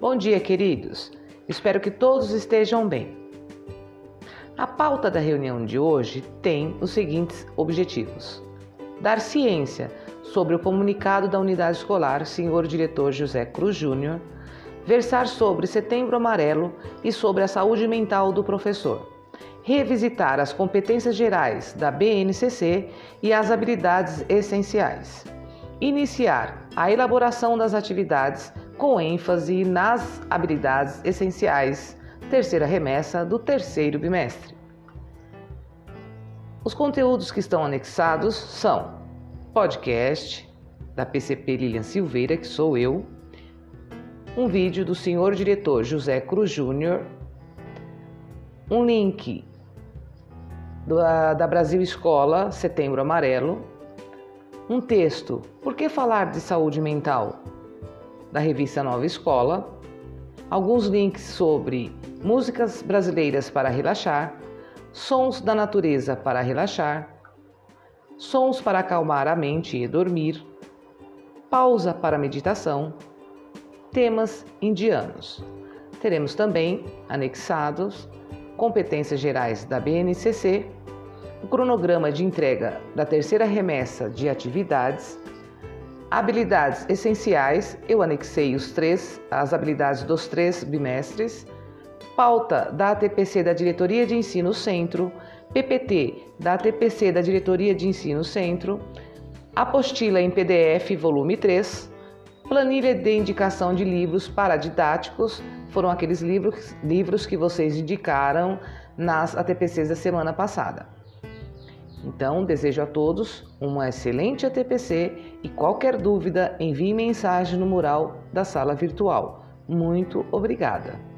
Bom dia, queridos. Espero que todos estejam bem. A pauta da reunião de hoje tem os seguintes objetivos: dar ciência sobre o comunicado da unidade escolar, senhor diretor José Cruz Júnior, versar sobre Setembro Amarelo e sobre a saúde mental do professor, revisitar as competências gerais da BNCC e as habilidades essenciais, iniciar a elaboração das atividades com ênfase nas habilidades essenciais, terceira remessa do terceiro bimestre. Os conteúdos que estão anexados são podcast da PCP Lilian Silveira, que sou eu, um vídeo do senhor diretor José Cruz Júnior, um link da, da Brasil Escola Setembro Amarelo, um texto Por que falar de saúde mental? Da revista Nova Escola, alguns links sobre músicas brasileiras para relaxar, sons da natureza para relaxar, sons para acalmar a mente e dormir, pausa para meditação, temas indianos. Teremos também anexados competências gerais da BNCC, o cronograma de entrega da terceira remessa de atividades Habilidades essenciais, eu anexei os três, as habilidades dos três bimestres. Pauta da ATPC da Diretoria de Ensino Centro, PPT da ATPC da Diretoria de Ensino Centro, apostila em PDF, volume 3, planilha de indicação de livros paradidáticos, foram aqueles livros, livros que vocês indicaram nas ATPCs da semana passada. Então, desejo a todos uma excelente ATPC e qualquer dúvida, envie mensagem no mural da sala virtual. Muito obrigada!